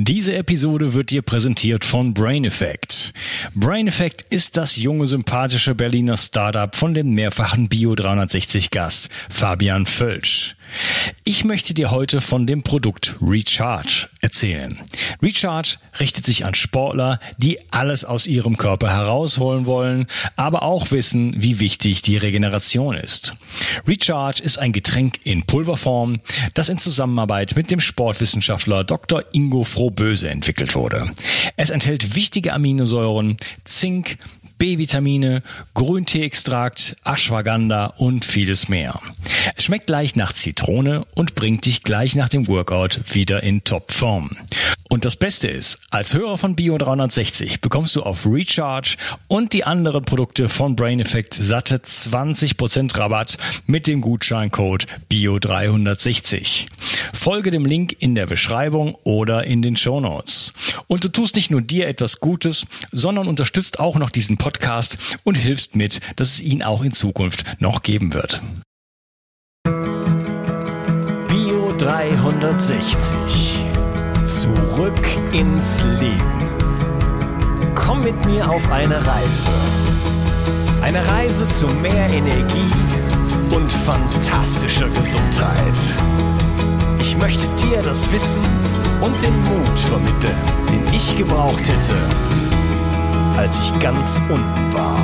Diese Episode wird dir präsentiert von Brain Effect. Brain Effect ist das junge, sympathische Berliner Startup von dem mehrfachen Bio 360 Gast Fabian Völsch. Ich möchte dir heute von dem Produkt Recharge erzählen. Recharge richtet sich an Sportler, die alles aus ihrem Körper herausholen wollen, aber auch wissen, wie wichtig die Regeneration ist. Recharge ist ein Getränk in Pulverform, das in Zusammenarbeit mit dem Sportwissenschaftler Dr. Ingo Frohböse entwickelt wurde. Es enthält wichtige Aminosäuren, Zink, B-Vitamine, Grünteeextrakt, Ashwagandha und vieles mehr. Es schmeckt leicht nach Zitrone und bringt dich gleich nach dem Workout wieder in Topform. Und das Beste ist, als Hörer von Bio 360 bekommst du auf Recharge und die anderen Produkte von Brain Effect satte 20% Rabatt mit dem Gutscheincode Bio 360. Folge dem Link in der Beschreibung oder in den Show Notes. Und du tust nicht nur dir etwas Gutes, sondern unterstützt auch noch diesen Podcast Podcast und hilfst mit, dass es ihn auch in Zukunft noch geben wird. Bio 360. Zurück ins Leben. Komm mit mir auf eine Reise. Eine Reise zu mehr Energie und fantastischer Gesundheit. Ich möchte dir das Wissen und den Mut vermitteln, den ich gebraucht hätte, als ich ganz unten war.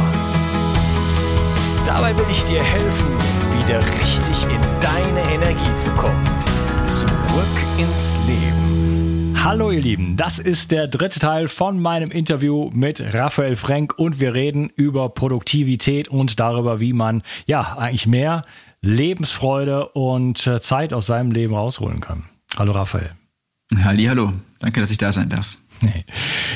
Dabei will ich dir helfen, wieder richtig in deine Energie zu kommen. Zurück ins Leben. Hallo ihr Lieben, das ist der dritte Teil von meinem Interview mit Raphael Frank und wir reden über Produktivität und darüber, wie man ja eigentlich mehr Lebensfreude und äh, Zeit aus seinem Leben rausholen kann. Hallo Raphael. Halli, hallo. Danke, dass ich da sein darf.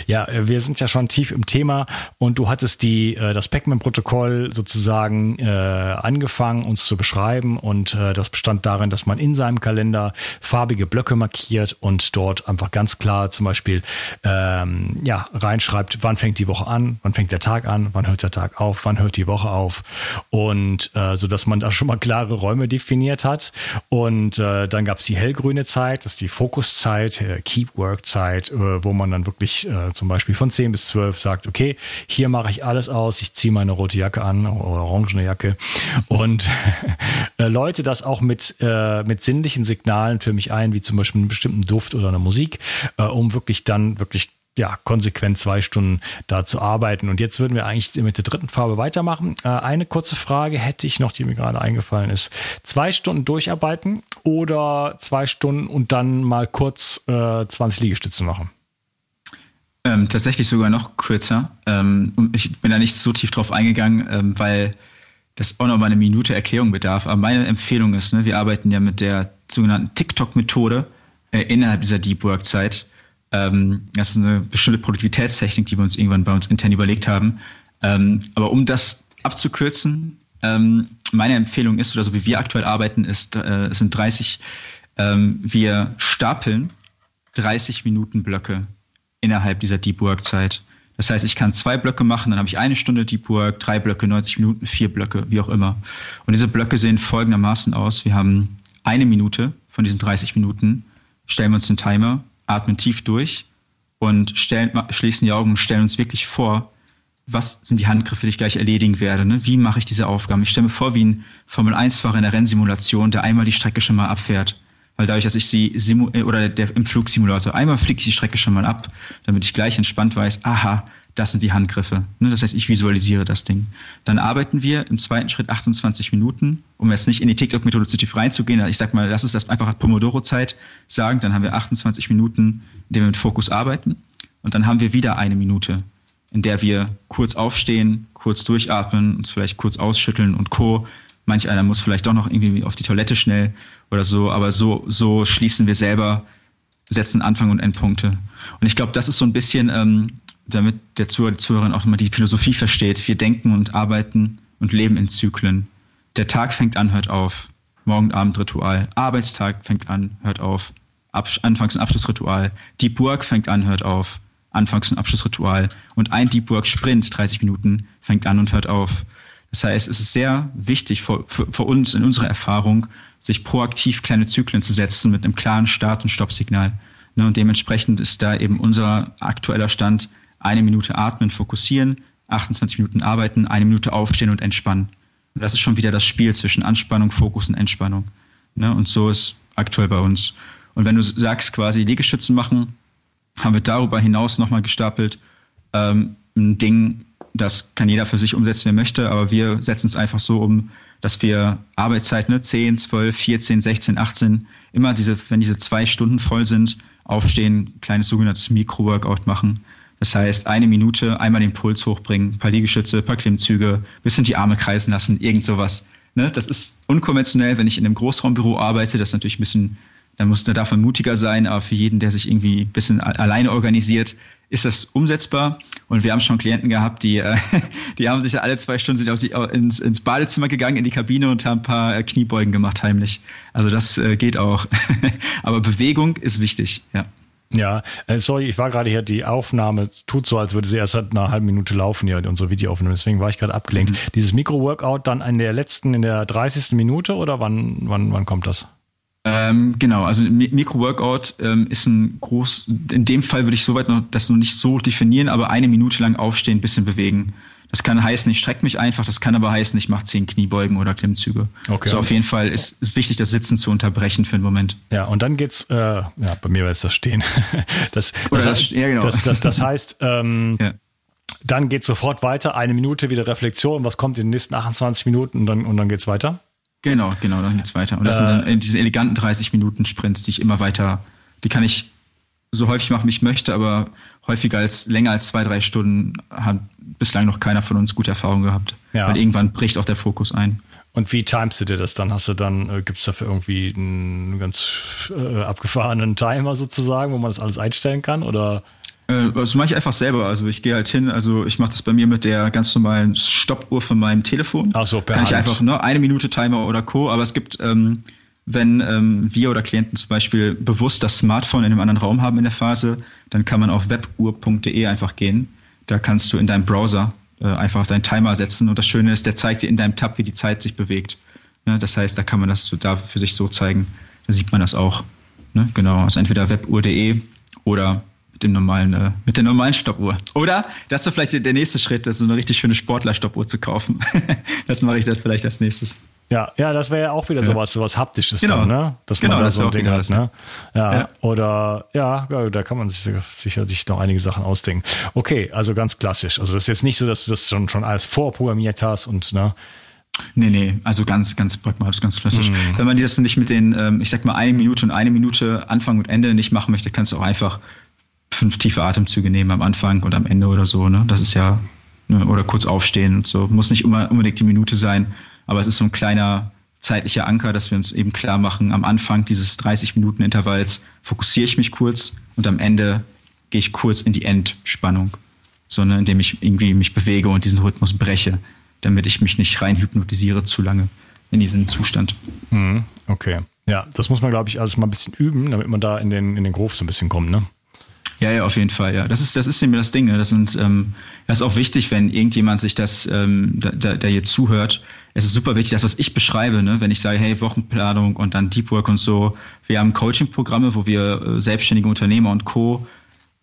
Ja, wir sind ja schon tief im Thema und du hattest die, äh, das Pac-Man-Protokoll sozusagen äh, angefangen, uns zu beschreiben und äh, das bestand darin, dass man in seinem Kalender farbige Blöcke markiert und dort einfach ganz klar zum Beispiel ähm, ja, reinschreibt, wann fängt die Woche an, wann fängt der Tag an, wann hört der Tag auf, wann hört die Woche auf und äh, so dass man da schon mal klare Räume definiert hat und äh, dann gab es die hellgrüne Zeit, das ist die Fokuszeit, äh, Keep Work Zeit, äh, wo man dann wirklich äh, zum Beispiel von 10 bis 12 sagt, okay, hier mache ich alles aus, ich ziehe meine rote Jacke an oder orangene Jacke und äh, läute das auch mit, äh, mit sinnlichen Signalen für mich ein, wie zum Beispiel einen bestimmten Duft oder eine Musik, äh, um wirklich dann wirklich ja, konsequent zwei Stunden da zu arbeiten. Und jetzt würden wir eigentlich mit der dritten Farbe weitermachen. Äh, eine kurze Frage hätte ich noch, die mir gerade eingefallen ist. Zwei Stunden durcharbeiten oder zwei Stunden und dann mal kurz äh, 20 Liegestütze machen? Ähm, tatsächlich sogar noch kürzer. Ähm, ich bin da nicht so tief drauf eingegangen, ähm, weil das auch noch mal eine Minute Erklärung bedarf. Aber meine Empfehlung ist, ne, wir arbeiten ja mit der sogenannten TikTok-Methode äh, innerhalb dieser Deep Work-Zeit. Ähm, das ist eine bestimmte Produktivitätstechnik, die wir uns irgendwann bei uns intern überlegt haben. Ähm, aber um das abzukürzen, ähm, meine Empfehlung ist, oder so wie wir aktuell arbeiten, ist, äh, es sind 30, wir stapeln 30 Minuten Blöcke innerhalb dieser Deep Work Zeit. Das heißt, ich kann zwei Blöcke machen, dann habe ich eine Stunde Deep Work, drei Blöcke, 90 Minuten, vier Blöcke, wie auch immer. Und diese Blöcke sehen folgendermaßen aus. Wir haben eine Minute von diesen 30 Minuten, stellen wir uns den Timer, atmen tief durch und stellen, schließen die Augen und stellen uns wirklich vor, was sind die Handgriffe, die ich gleich erledigen werde? Ne? Wie mache ich diese Aufgaben? Ich stelle mir vor, wie ein Formel-1-Fahrer in der Rennsimulation, der einmal die Strecke schon mal abfährt weil dadurch, dass ich sie simu äh, oder der, im Flugsimulator einmal fliege ich die Strecke schon mal ab, damit ich gleich entspannt weiß, aha, das sind die Handgriffe. Ne? Das heißt, ich visualisiere das Ding. Dann arbeiten wir im zweiten Schritt 28 Minuten, um jetzt nicht in die tief reinzugehen. Ich sag mal, lass uns das einfach Pomodoro-Zeit sagen. Dann haben wir 28 Minuten, in denen wir mit Fokus arbeiten. Und dann haben wir wieder eine Minute, in der wir kurz aufstehen, kurz durchatmen, uns vielleicht kurz ausschütteln und Co. Manch einer muss vielleicht doch noch irgendwie auf die Toilette schnell oder so, aber so, so schließen wir selber, setzen Anfang und Endpunkte. Und ich glaube, das ist so ein bisschen, ähm, damit der Zuhörer, die Zuhörerin auch immer die Philosophie versteht. Wir denken und arbeiten und leben in Zyklen. Der Tag fängt an, hört auf. Morgen, Abend, Ritual. Arbeitstag fängt an, hört auf. Abs Anfangs- und Abschlussritual. Deep Work fängt an, hört auf. Anfangs- und Abschlussritual. Und ein Deep Work Sprint, 30 Minuten, fängt an und hört auf. Das heißt, es ist sehr wichtig für, für, für, uns in unserer Erfahrung, sich proaktiv kleine Zyklen zu setzen mit einem klaren Start- und Stoppsignal. Ne, und dementsprechend ist da eben unser aktueller Stand eine Minute atmen, fokussieren, 28 Minuten arbeiten, eine Minute aufstehen und entspannen. Und das ist schon wieder das Spiel zwischen Anspannung, Fokus und Entspannung. Ne? Und so ist aktuell bei uns. Und wenn du sagst, quasi Liegestützen machen, haben wir darüber hinaus nochmal gestapelt ähm, ein Ding, das kann jeder für sich umsetzen, wer möchte, aber wir setzen es einfach so um, dass wir Arbeitszeit, ne, 10, 12, 14, 16, 18, immer diese, wenn diese zwei Stunden voll sind, aufstehen, kleines sogenanntes Mikro-Workout machen. Das heißt, eine Minute, einmal den Puls hochbringen, ein paar Liegestütze, ein paar Klimmzüge, bisschen die Arme kreisen lassen, irgend sowas. Ne? Das ist unkonventionell, wenn ich in einem Großraumbüro arbeite, das ist natürlich ein bisschen, da muss, da darf man mutiger sein, aber für jeden, der sich irgendwie ein bisschen alleine organisiert, ist das umsetzbar. Und wir haben schon Klienten gehabt, die, äh, die haben sich alle zwei Stunden sind auf die, ins, ins Badezimmer gegangen, in die Kabine und haben ein paar äh, Kniebeugen gemacht, heimlich. Also das äh, geht auch. Aber Bewegung ist wichtig, ja. Ja, äh, sorry, ich war gerade hier, die Aufnahme tut so, als würde sie erst seit einer halben Minute laufen, ja, unsere Videoaufnahme, deswegen war ich gerade abgelenkt. Mhm. Dieses Mikro-Workout dann in der letzten, in der 30. Minute oder wann, wann, wann kommt das? Ähm, genau, also Mikro-Workout ähm, ist ein groß, in dem Fall würde ich soweit noch das noch nicht so definieren, aber eine Minute lang aufstehen, ein bisschen bewegen. Das kann heißen, ich strecke mich einfach, das kann aber heißen, ich mache zehn Kniebeugen oder Klimmzüge. Okay. Also auf jeden Fall ist es wichtig, das Sitzen zu unterbrechen für einen Moment. Ja, und dann geht's, äh, ja, bei mir war es das Stehen. das, das, das, ja, genau. das, das, das heißt, ähm, ja. dann geht sofort weiter, eine Minute wieder Reflexion, was kommt in den nächsten 28 Minuten und dann, und dann geht's weiter? Genau, genau, dann geht's weiter. Und das äh, sind dann diese eleganten 30 Minuten Sprints, die ich immer weiter, die kann ich so häufig machen, wie ich möchte, aber häufiger als länger als zwei, drei Stunden hat bislang noch keiner von uns gute Erfahrungen gehabt. Ja. Weil irgendwann bricht auch der Fokus ein. Und wie timest du dir das dann? Hast du dann, äh, gibt es dafür irgendwie einen ganz äh, abgefahrenen Timer sozusagen, wo man das alles einstellen kann? Oder? Äh, das mache ich einfach selber. Also ich gehe halt hin, also ich mache das bei mir mit der ganz normalen Stoppuhr von meinem Telefon. Ach so, per Kann Hand. ich einfach, ne, eine Minute Timer oder Co. Aber es gibt, ähm, wenn ähm, wir oder Klienten zum Beispiel bewusst das Smartphone in einem anderen Raum haben in der Phase, dann kann man auf webuhr.de einfach gehen. Da kannst du in deinem Browser äh, einfach deinen Timer setzen. Und das Schöne ist, der zeigt dir in deinem Tab, wie die Zeit sich bewegt. Ne, das heißt, da kann man das so da für sich so zeigen. Da sieht man das auch. Ne? Genau, also entweder webuhr.de oder mit dem normalen, äh, mit der normalen Stoppuhr. Oder das ist vielleicht der nächste Schritt, das ist eine richtig schöne Sportler-Stoppuhr zu kaufen. das mache ich dann vielleicht als nächstes. Ja, ja, das wäre ja auch wieder sowas, sowas haptisches genau. dann, ne? Dass genau, man da so ein Ding genau hat, ne? Ja, ja, oder ja, ja, da kann man sich sicherlich noch einige Sachen ausdenken. Okay, also ganz klassisch. Also das ist jetzt nicht so, dass du das schon, schon alles vorprogrammiert hast und ne? Nee, nee, also ganz, ganz pragmatisch, ganz klassisch. Mhm. Wenn man das nicht mit den, ähm, ich sag mal, eine Minute und eine Minute Anfang und Ende nicht machen möchte, kannst du auch einfach fünf tiefe Atemzüge nehmen am Anfang und am Ende oder so. Ne? Das ist ja, ne? oder kurz aufstehen und so. Muss nicht immer unbedingt die Minute sein, aber es ist so ein kleiner zeitlicher Anker, dass wir uns eben klar machen, am Anfang dieses 30 Minuten Intervalls fokussiere ich mich kurz und am Ende gehe ich kurz in die Entspannung, sondern indem ich irgendwie mich bewege und diesen Rhythmus breche, damit ich mich nicht rein hypnotisiere zu lange in diesen Zustand. Mhm, okay. Ja, das muss man, glaube ich, alles mal ein bisschen üben, damit man da in den, in den Groove so ein bisschen kommt, ne? Ja, ja, auf jeden Fall, ja. Das ist, das ist nämlich das Ding. Ne? Das, sind, ähm, das ist auch wichtig, wenn irgendjemand sich das, ähm, da, der jetzt zuhört. Es ist super wichtig, das, was ich beschreibe, ne? wenn ich sage, hey, Wochenplanung und dann Deep Work und so. Wir haben Coaching-Programme, wo wir äh, selbstständige Unternehmer und Co.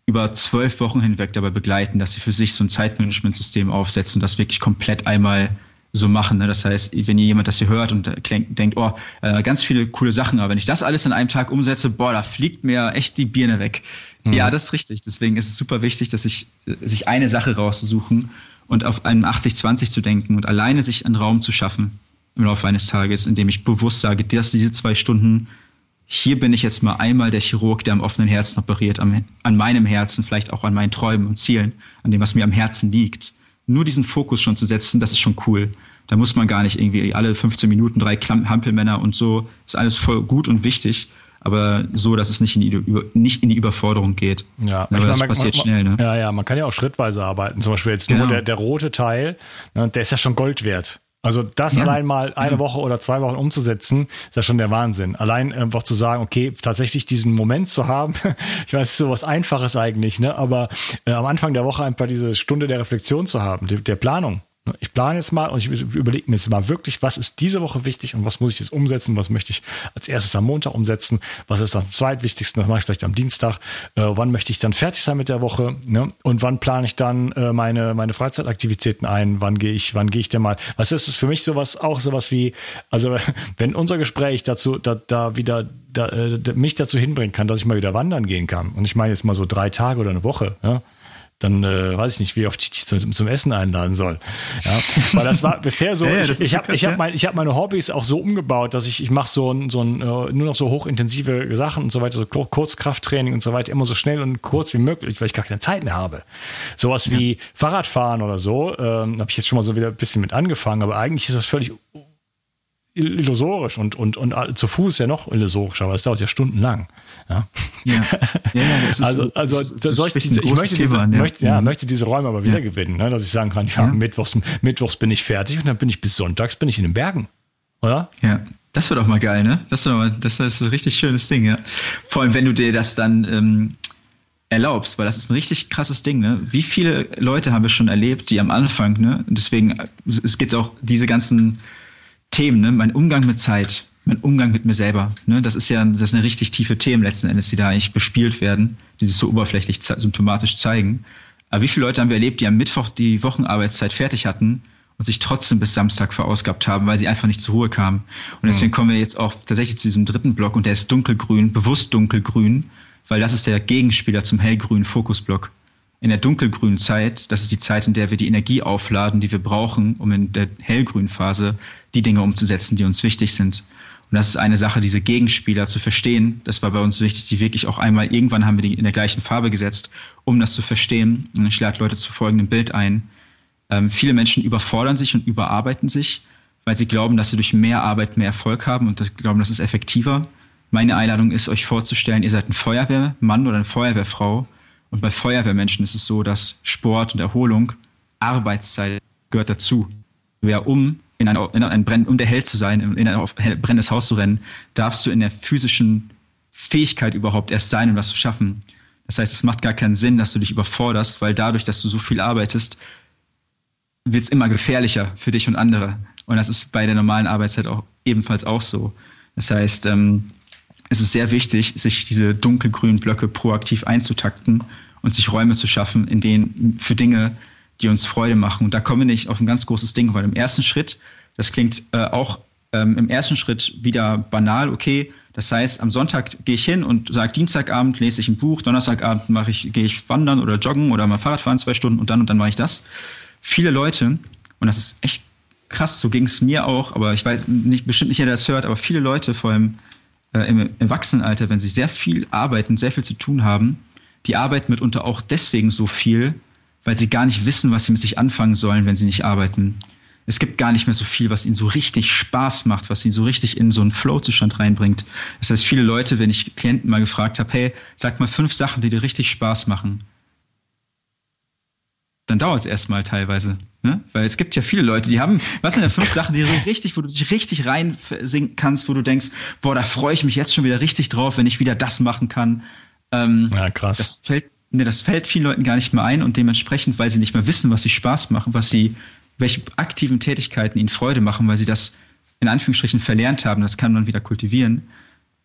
über zwölf Wochen hinweg dabei begleiten, dass sie für sich so ein Zeitmanagementsystem aufsetzen und das wirklich komplett einmal so machen. Ne? Das heißt, wenn ihr jemand das hier hört und denkt, oh, äh, ganz viele coole Sachen, aber wenn ich das alles an einem Tag umsetze, boah, da fliegt mir echt die Birne weg. Mhm. Ja, das ist richtig. Deswegen ist es super wichtig, dass sich, sich eine Sache rauszusuchen und auf einem 80-20 zu denken und alleine sich einen Raum zu schaffen im Laufe eines Tages, indem ich bewusst sage, dass diese zwei Stunden, hier bin ich jetzt mal einmal der Chirurg, der am offenen Herzen operiert, am, an meinem Herzen, vielleicht auch an meinen Träumen und Zielen, an dem, was mir am Herzen liegt. Nur diesen Fokus schon zu setzen, das ist schon cool. Da muss man gar nicht irgendwie alle 15 Minuten drei Hampelmänner und so, ist alles voll gut und wichtig aber so, dass es nicht in die, nicht in die Überforderung geht. Ja, aber das man, passiert man, schnell. Ne? Ja, ja, man kann ja auch schrittweise arbeiten. Zum Beispiel jetzt nur genau. der, der rote Teil, ne, der ist ja schon Gold wert. Also das ja. allein mal eine ja. Woche oder zwei Wochen umzusetzen, ist ja schon der Wahnsinn. Allein einfach zu sagen, okay, tatsächlich diesen Moment zu haben, ich weiß, so was Einfaches eigentlich, ne? aber äh, am Anfang der Woche einfach diese Stunde der Reflexion zu haben, der, der Planung. Ich plane jetzt mal und ich überlege mir jetzt mal wirklich, was ist diese Woche wichtig und was muss ich jetzt umsetzen, was möchte ich als erstes am Montag umsetzen, was ist das zweitwichtigste, das mache ich vielleicht am Dienstag, äh, wann möchte ich dann fertig sein mit der Woche ne? und wann plane ich dann äh, meine, meine Freizeitaktivitäten ein, wann gehe ich, wann gehe ich denn mal, was ist es für mich sowas, auch sowas wie, also wenn unser Gespräch dazu, da, da wieder da, äh, mich dazu hinbringen kann, dass ich mal wieder wandern gehen kann und ich meine jetzt mal so drei Tage oder eine Woche, ja? Dann äh, weiß ich nicht, wie oft ich dich zum, zum, Essen einladen soll. Ja, weil das war bisher so, ja, ja, ich, ich habe ich hab mein, hab meine Hobbys auch so umgebaut, dass ich, ich mache so, ein, so ein, äh, nur noch so hochintensive Sachen und so weiter, so Kurzkrafttraining und so weiter, immer so schnell und kurz wie möglich, weil ich gar keine Zeit mehr habe. Sowas wie Fahrradfahren oder so, ähm, habe ich jetzt schon mal so wieder ein bisschen mit angefangen, aber eigentlich ist das völlig illusorisch und, und, und zu Fuß ja noch illusorisch, aber es dauert ja stundenlang. Ja, ja. ja, das ist, also, also das ist, das diese, ich möchte diese, an. Möchte, ja, mhm. möchte diese Räume aber wieder gewinnen, ne, dass ich sagen kann, ja, Mittwochs, Mittwochs bin ich fertig und dann bin ich bis Sonntags bin ich in den Bergen. Oder? Ja. Das wird auch mal geil, ne? Das, wird mal, das ist ein richtig schönes Ding, ja. Vor allem, wenn du dir das dann ähm, erlaubst, weil das ist ein richtig krasses Ding, ne? Wie viele Leute haben wir schon erlebt, die am Anfang, ne? deswegen es geht auch diese ganzen Themen, ne? mein Umgang mit Zeit, mein Umgang mit mir selber. Ne? Das ist ja das sind richtig tiefe Themen letzten Endes, die da eigentlich bespielt werden, die sich so oberflächlich symptomatisch zeigen. Aber wie viele Leute haben wir erlebt, die am Mittwoch die Wochenarbeitszeit fertig hatten und sich trotzdem bis Samstag verausgabt haben, weil sie einfach nicht zur Ruhe kamen. Und deswegen mhm. kommen wir jetzt auch tatsächlich zu diesem dritten Block und der ist dunkelgrün, bewusst dunkelgrün, weil das ist der Gegenspieler zum hellgrünen Fokusblock in der dunkelgrünen Zeit, das ist die Zeit, in der wir die Energie aufladen, die wir brauchen, um in der hellgrünen Phase die Dinge umzusetzen, die uns wichtig sind. Und das ist eine Sache, diese Gegenspieler zu verstehen. Das war bei uns wichtig, die wirklich auch einmal, irgendwann haben wir die in der gleichen Farbe gesetzt, um das zu verstehen. Und ich lade Leute zu folgendem Bild ein. Ähm, viele Menschen überfordern sich und überarbeiten sich, weil sie glauben, dass sie durch mehr Arbeit mehr Erfolg haben und das glauben, das ist effektiver. Meine Einladung ist, euch vorzustellen, ihr seid ein Feuerwehrmann oder eine Feuerwehrfrau und bei Feuerwehrmenschen ist es so, dass Sport und Erholung, Arbeitszeit gehört dazu. Wer um in ein, in ein Brenn, um der Held zu sein, in ein brennendes Haus zu rennen, darfst du in der physischen Fähigkeit überhaupt erst sein, um das zu schaffen. Das heißt, es macht gar keinen Sinn, dass du dich überforderst, weil dadurch, dass du so viel arbeitest, wird es immer gefährlicher für dich und andere. Und das ist bei der normalen Arbeitszeit auch ebenfalls auch so. Das heißt, ähm, es ist sehr wichtig, sich diese dunkelgrünen Blöcke proaktiv einzutakten und sich Räume zu schaffen, in denen für Dinge, die uns Freude machen. Und da kommen wir nicht auf ein ganz großes Ding, weil im ersten Schritt, das klingt äh, auch ähm, im ersten Schritt wieder banal, okay. Das heißt, am Sonntag gehe ich hin und sage, Dienstagabend lese ich ein Buch, Donnerstagabend mache ich, gehe ich wandern oder joggen oder mal Fahrrad fahren zwei Stunden und dann und dann mache ich das. Viele Leute, und das ist echt krass, so ging es mir auch, aber ich weiß nicht, bestimmt nicht jeder das hört, aber viele Leute, vor allem äh, im Erwachsenenalter, wenn sie sehr viel arbeiten, sehr viel zu tun haben, die arbeiten mitunter auch deswegen so viel, weil sie gar nicht wissen, was sie mit sich anfangen sollen, wenn sie nicht arbeiten. Es gibt gar nicht mehr so viel, was ihnen so richtig Spaß macht, was ihnen so richtig in so einen Flow-Zustand reinbringt. Das heißt, viele Leute, wenn ich Klienten mal gefragt habe, hey, sag mal fünf Sachen, die dir richtig Spaß machen, dann dauert es erstmal teilweise. Ne? Weil es gibt ja viele Leute, die haben, was sind denn fünf Sachen, die so richtig, wo du dich richtig reinsinken kannst, wo du denkst, boah, da freue ich mich jetzt schon wieder richtig drauf, wenn ich wieder das machen kann. Ähm, ja, krass. Das fällt, ne, das fällt vielen Leuten gar nicht mehr ein und dementsprechend, weil sie nicht mehr wissen, was sie Spaß machen, was sie, welche aktiven Tätigkeiten ihnen Freude machen, weil sie das in Anführungsstrichen verlernt haben, das kann man wieder kultivieren,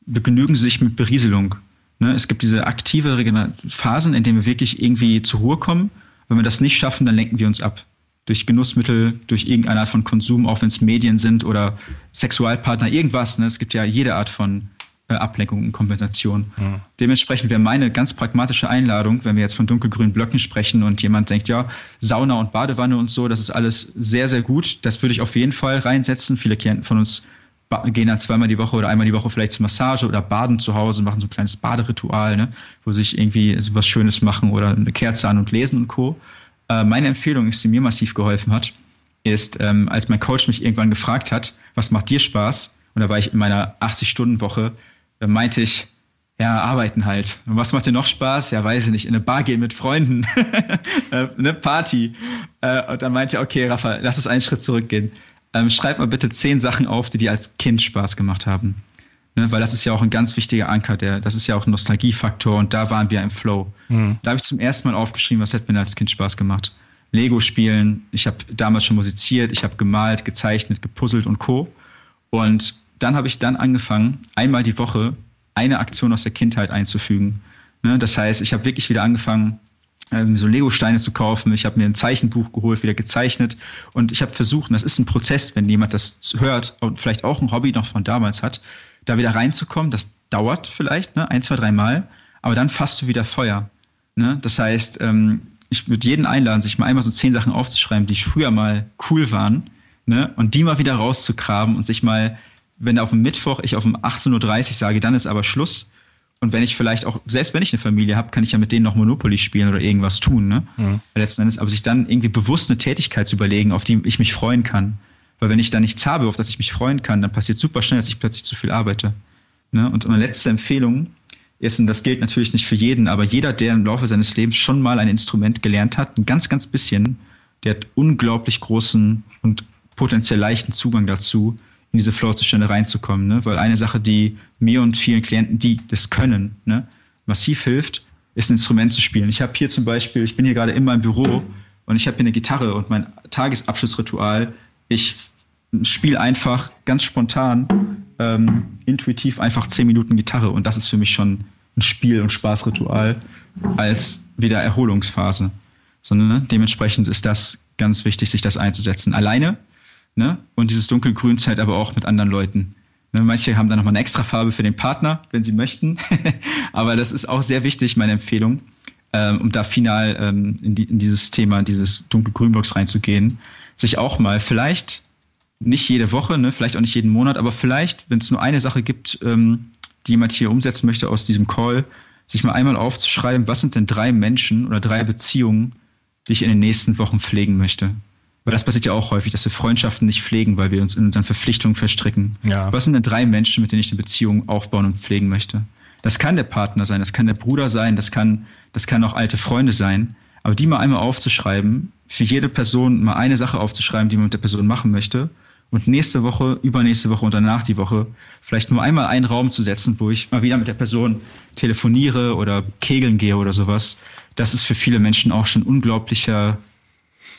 begnügen sie sich mit Berieselung. Ne? Es gibt diese aktive Phasen, in denen wir wirklich irgendwie zur Ruhe kommen wenn wir das nicht schaffen, dann lenken wir uns ab. Durch Genussmittel, durch irgendeine Art von Konsum, auch wenn es Medien sind oder Sexualpartner, irgendwas. Ne? Es gibt ja jede Art von Ablenkung und Kompensation. Mhm. Dementsprechend wäre meine ganz pragmatische Einladung, wenn wir jetzt von dunkelgrünen Blöcken sprechen und jemand denkt, ja, Sauna und Badewanne und so, das ist alles sehr, sehr gut. Das würde ich auf jeden Fall reinsetzen. Viele Klienten von uns gehen dann zweimal die Woche oder einmal die Woche vielleicht zur Massage oder baden zu Hause, machen so ein kleines Baderitual, ne, wo sich irgendwie so was Schönes machen oder eine Kerze an und lesen und Co. Äh, meine Empfehlung ist, die mir massiv geholfen hat, ist, ähm, als mein Coach mich irgendwann gefragt hat, was macht dir Spaß? Und da war ich in meiner 80-Stunden-Woche, da meinte ich, ja, arbeiten halt. Und was macht dir noch Spaß? Ja, weiß ich nicht, in eine Bar gehen mit Freunden, äh, eine Party. Äh, und dann meinte er, okay, Rafa, lass uns einen Schritt zurückgehen ähm, schreib mal bitte zehn Sachen auf, die dir als Kind Spaß gemacht haben. Ne, weil das ist ja auch ein ganz wichtiger Anker, der, das ist ja auch ein Nostalgiefaktor und da waren wir im Flow. Mhm. Da habe ich zum ersten Mal aufgeschrieben, was hätte mir als Kind Spaß gemacht. Lego spielen. Ich habe damals schon musiziert, ich habe gemalt, gezeichnet, gepuzzelt und Co. Und dann habe ich dann angefangen, einmal die Woche eine Aktion aus der Kindheit einzufügen. Ne? Das heißt, ich habe wirklich wieder angefangen, ähm, so Lego-Steine zu kaufen. Ich habe mir ein Zeichenbuch geholt, wieder gezeichnet. Und ich habe versucht, und das ist ein Prozess, wenn jemand das hört und vielleicht auch ein Hobby noch von damals hat, da wieder reinzukommen. Das dauert vielleicht ne? ein, zwei, drei Mal, aber dann fasst du wieder Feuer. Ne? Das heißt, ähm, ich würde jeden einladen, sich mal einmal so zehn Sachen aufzuschreiben, die früher mal cool waren, ne? und die mal wieder rauszugraben und sich mal, wenn auf dem Mittwoch ich auf um 18.30 Uhr sage, dann ist aber Schluss. Und wenn ich vielleicht auch, selbst wenn ich eine Familie habe, kann ich ja mit denen noch Monopoly spielen oder irgendwas tun, ne? Mhm. Letzten Endes, aber sich dann irgendwie bewusst eine Tätigkeit zu überlegen, auf die ich mich freuen kann. Weil wenn ich da nichts habe, auf das ich mich freuen kann, dann passiert super schnell, dass ich plötzlich zu viel arbeite. Ne? Und meine letzte Empfehlung ist, und das gilt natürlich nicht für jeden, aber jeder, der im Laufe seines Lebens schon mal ein Instrument gelernt hat, ein ganz, ganz bisschen, der hat unglaublich großen und potenziell leichten Zugang dazu, in diese Flow-Zustände reinzukommen. Ne? Weil eine Sache, die mir und vielen Klienten, die das können, ne, massiv hilft, ist ein Instrument zu spielen. Ich habe hier zum Beispiel, ich bin hier gerade in meinem Büro und ich habe hier eine Gitarre und mein Tagesabschlussritual, ich spiele einfach ganz spontan, ähm, intuitiv einfach zehn Minuten Gitarre und das ist für mich schon ein Spiel- und Spaßritual als wieder Erholungsphase. Sondern dementsprechend ist das ganz wichtig, sich das einzusetzen. Alleine ne? und dieses Dunkelgrünzeit aber auch mit anderen Leuten. Ne? Manche haben dann nochmal eine extra Farbe für den Partner, wenn sie möchten. aber das ist auch sehr wichtig, meine Empfehlung, ähm, um da final ähm, in, die, in dieses Thema, dieses dunkelgrünbox reinzugehen, sich auch mal vielleicht nicht jede Woche, ne, vielleicht auch nicht jeden Monat, aber vielleicht, wenn es nur eine Sache gibt, ähm, die jemand hier umsetzen möchte aus diesem Call, sich mal einmal aufzuschreiben, was sind denn drei Menschen oder drei Beziehungen, die ich in den nächsten Wochen pflegen möchte. Weil das passiert ja auch häufig, dass wir Freundschaften nicht pflegen, weil wir uns in unseren Verpflichtungen verstricken. Ja. Was sind denn drei Menschen, mit denen ich eine Beziehung aufbauen und pflegen möchte? Das kann der Partner sein, das kann der Bruder sein, das kann, das kann auch alte Freunde sein. Aber die mal einmal aufzuschreiben, für jede Person mal eine Sache aufzuschreiben, die man mit der Person machen möchte und nächste Woche, übernächste Woche und danach die Woche vielleicht nur einmal einen Raum zu setzen, wo ich mal wieder mit der Person telefoniere oder kegeln gehe oder sowas, das ist für viele Menschen auch schon unglaublicher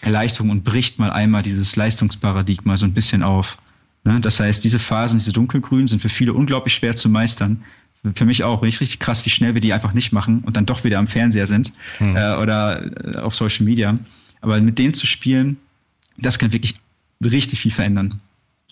Erleichterung und bricht mal einmal dieses Leistungsparadigma so ein bisschen auf. Ne? Das heißt, diese Phasen, diese dunkelgrünen, sind für viele unglaublich schwer zu meistern. Für mich auch, richtig, richtig krass, wie schnell wir die einfach nicht machen und dann doch wieder am Fernseher sind hm. äh, oder äh, auf Social Media. Aber mit denen zu spielen, das kann wirklich richtig viel verändern.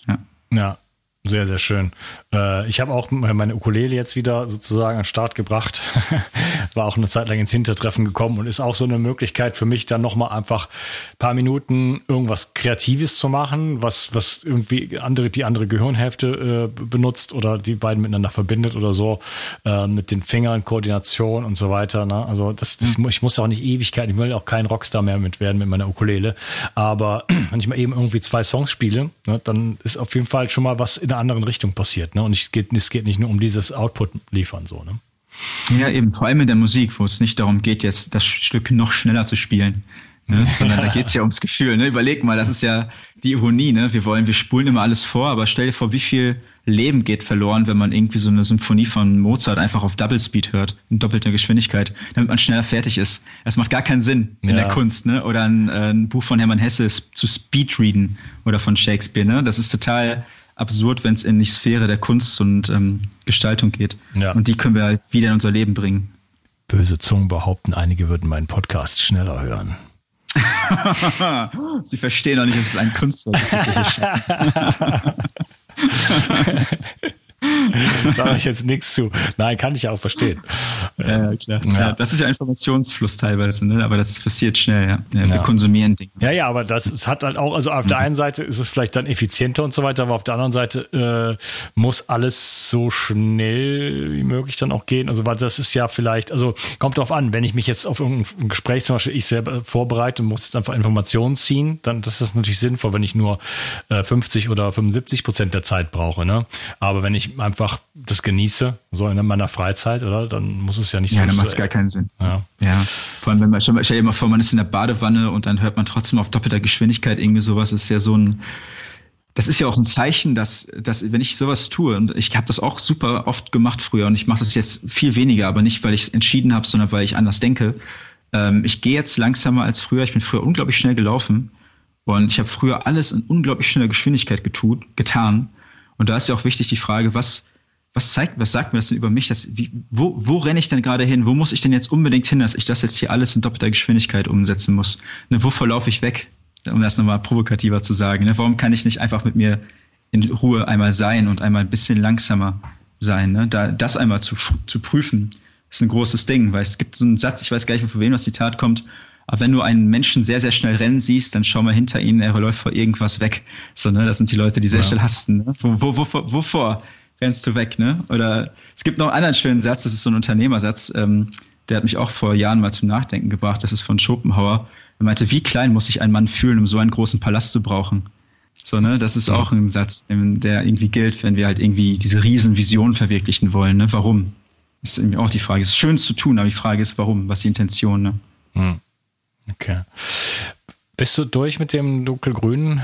Ja. Ja, sehr, sehr schön. Äh, ich habe auch meine Ukulele jetzt wieder sozusagen an den Start gebracht. War auch eine Zeit lang ins Hintertreffen gekommen und ist auch so eine Möglichkeit für mich, dann nochmal einfach ein paar Minuten irgendwas Kreatives zu machen, was, was irgendwie andere, die andere Gehirnhälfte äh, benutzt oder die beiden miteinander verbindet oder so, äh, mit den Fingern, Koordination und so weiter. Ne? Also das, das mhm. ich muss ja auch nicht Ewigkeit, ich will auch kein Rockstar mehr mit werden mit meiner Ukulele. Aber wenn ich mal eben irgendwie zwei Songs spiele, ne, dann ist auf jeden Fall schon mal was in in einer anderen Richtung passiert. Ne? Und ich, es geht nicht nur um dieses Output liefern. So, ne? Ja, eben, vor allem in der Musik, wo es nicht darum geht, jetzt das Stück noch schneller zu spielen. Ne? Sondern da geht es ja ums Gefühl. Ne? Überleg mal, das ist ja die Ironie. Ne? Wir wollen, wir spulen immer alles vor, aber stell dir vor, wie viel Leben geht verloren, wenn man irgendwie so eine Symphonie von Mozart einfach auf Double Speed hört, in doppelter Geschwindigkeit, damit man schneller fertig ist. Das macht gar keinen Sinn in ja. der Kunst, ne? Oder ein, äh, ein Buch von Hermann Hesse zu Speedreaden oder von Shakespeare, ne? Das ist total absurd, wenn es in die Sphäre der Kunst und ähm, Gestaltung geht. Ja. Und die können wir halt wieder in unser Leben bringen. Böse Zungen behaupten, einige würden meinen Podcast schneller hören. Sie verstehen doch nicht, dass es ein Kunstwerk ist. Sage ich jetzt nichts zu. Nein, kann ich ja auch verstehen. Ja, klar. Ja. ja. das ist ja Informationsfluss teilweise, ne? aber das passiert schnell. Ja. ja wir konsumieren Dinge. Ja, ja, aber das hat halt auch, also auf der mhm. einen Seite ist es vielleicht dann effizienter und so weiter, aber auf der anderen Seite äh, muss alles so schnell wie möglich dann auch gehen. Also, weil das ist ja vielleicht, also kommt drauf an, wenn ich mich jetzt auf irgendein Gespräch zum Beispiel ich selber vorbereite und muss jetzt einfach Informationen ziehen, dann das ist natürlich sinnvoll, wenn ich nur äh, 50 oder 75 Prozent der Zeit brauche. Ne? Aber wenn ich einfach das genieße, so in meiner Freizeit, oder? Dann muss es ja nicht ja, so. Ja, dann macht es gar keinen Sinn. Ja. ja. Vor allem, wenn man, stell dir mal vor, man ist in der Badewanne und dann hört man trotzdem auf doppelter Geschwindigkeit irgendwie sowas, ist ja so ein, das ist ja auch ein Zeichen, dass, dass wenn ich sowas tue, und ich habe das auch super oft gemacht früher und ich mache das jetzt viel weniger, aber nicht, weil ich entschieden habe, sondern weil ich anders denke, Ähm, ich gehe jetzt langsamer als früher. Ich bin früher unglaublich schnell gelaufen und ich habe früher alles in unglaublich schneller Geschwindigkeit getut, getan. Und da ist ja auch wichtig die Frage, was, was zeigt, was sagt mir das denn über mich? Dass, wie, wo, wo renne ich denn gerade hin? Wo muss ich denn jetzt unbedingt hin, dass ich das jetzt hier alles in doppelter Geschwindigkeit umsetzen muss? Ne, wovor laufe ich weg? Um das nochmal provokativer zu sagen. Ne? Warum kann ich nicht einfach mit mir in Ruhe einmal sein und einmal ein bisschen langsamer sein? Ne? Da, das einmal zu, zu prüfen, ist ein großes Ding, weil es gibt so einen Satz, ich weiß gar nicht mehr, von wem das Zitat kommt, aber wenn du einen Menschen sehr, sehr schnell rennen siehst, dann schau mal hinter ihn, er läuft vor irgendwas weg. So, ne? Das sind die Leute, die sehr ja. schnell hasten. Ne? Wo, wo, wo, wovor rennst du weg, ne? Oder es gibt noch einen anderen schönen Satz, das ist so ein Unternehmersatz, ähm, der hat mich auch vor Jahren mal zum Nachdenken gebracht, das ist von Schopenhauer. Er meinte, wie klein muss sich ein Mann fühlen, um so einen großen Palast zu brauchen? So, ne, das ist auch ein Satz, der irgendwie gilt, wenn wir halt irgendwie diese Riesenvision verwirklichen wollen. Ne? Warum? ist irgendwie auch die Frage. Es ist schön zu tun, aber die Frage ist, warum? Was ist die Intention? Ne? Hm. Okay. Bist du durch mit dem dunkelgrünen?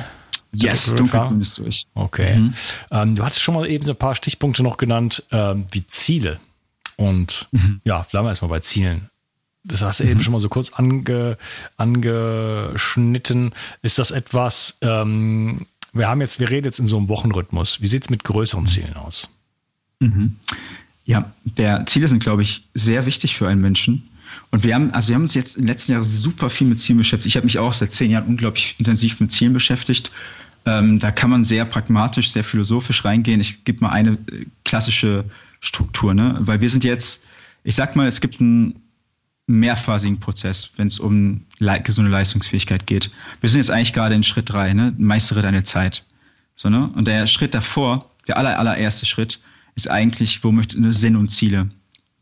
Yes, dunkelgrün ist durch. Okay. Mhm. Ähm, du hattest schon mal eben so ein paar Stichpunkte noch genannt, ähm, wie Ziele. Und mhm. ja, bleiben wir erstmal bei Zielen. Das hast du mhm. eben schon mal so kurz ange, angeschnitten. Ist das etwas, ähm, wir haben jetzt, wir reden jetzt in so einem Wochenrhythmus. Wie sieht es mit größeren mhm. Zielen aus? Mhm. Ja, der Ziele sind, glaube ich, sehr wichtig für einen Menschen. Und wir haben, also wir haben uns jetzt in den letzten Jahren super viel mit Zielen beschäftigt. Ich habe mich auch seit zehn Jahren unglaublich intensiv mit Zielen beschäftigt. Ähm, da kann man sehr pragmatisch, sehr philosophisch reingehen. Ich gebe mal eine äh, klassische Struktur, ne? Weil wir sind jetzt, ich sag mal, es gibt einen mehrphasigen Prozess, wenn es um le gesunde Leistungsfähigkeit geht. Wir sind jetzt eigentlich gerade in Schritt drei, ne? Meistere deine Zeit. So, ne? Und der Schritt davor, der aller, allererste Schritt, ist eigentlich, wo möchtest du Sinn und Ziele?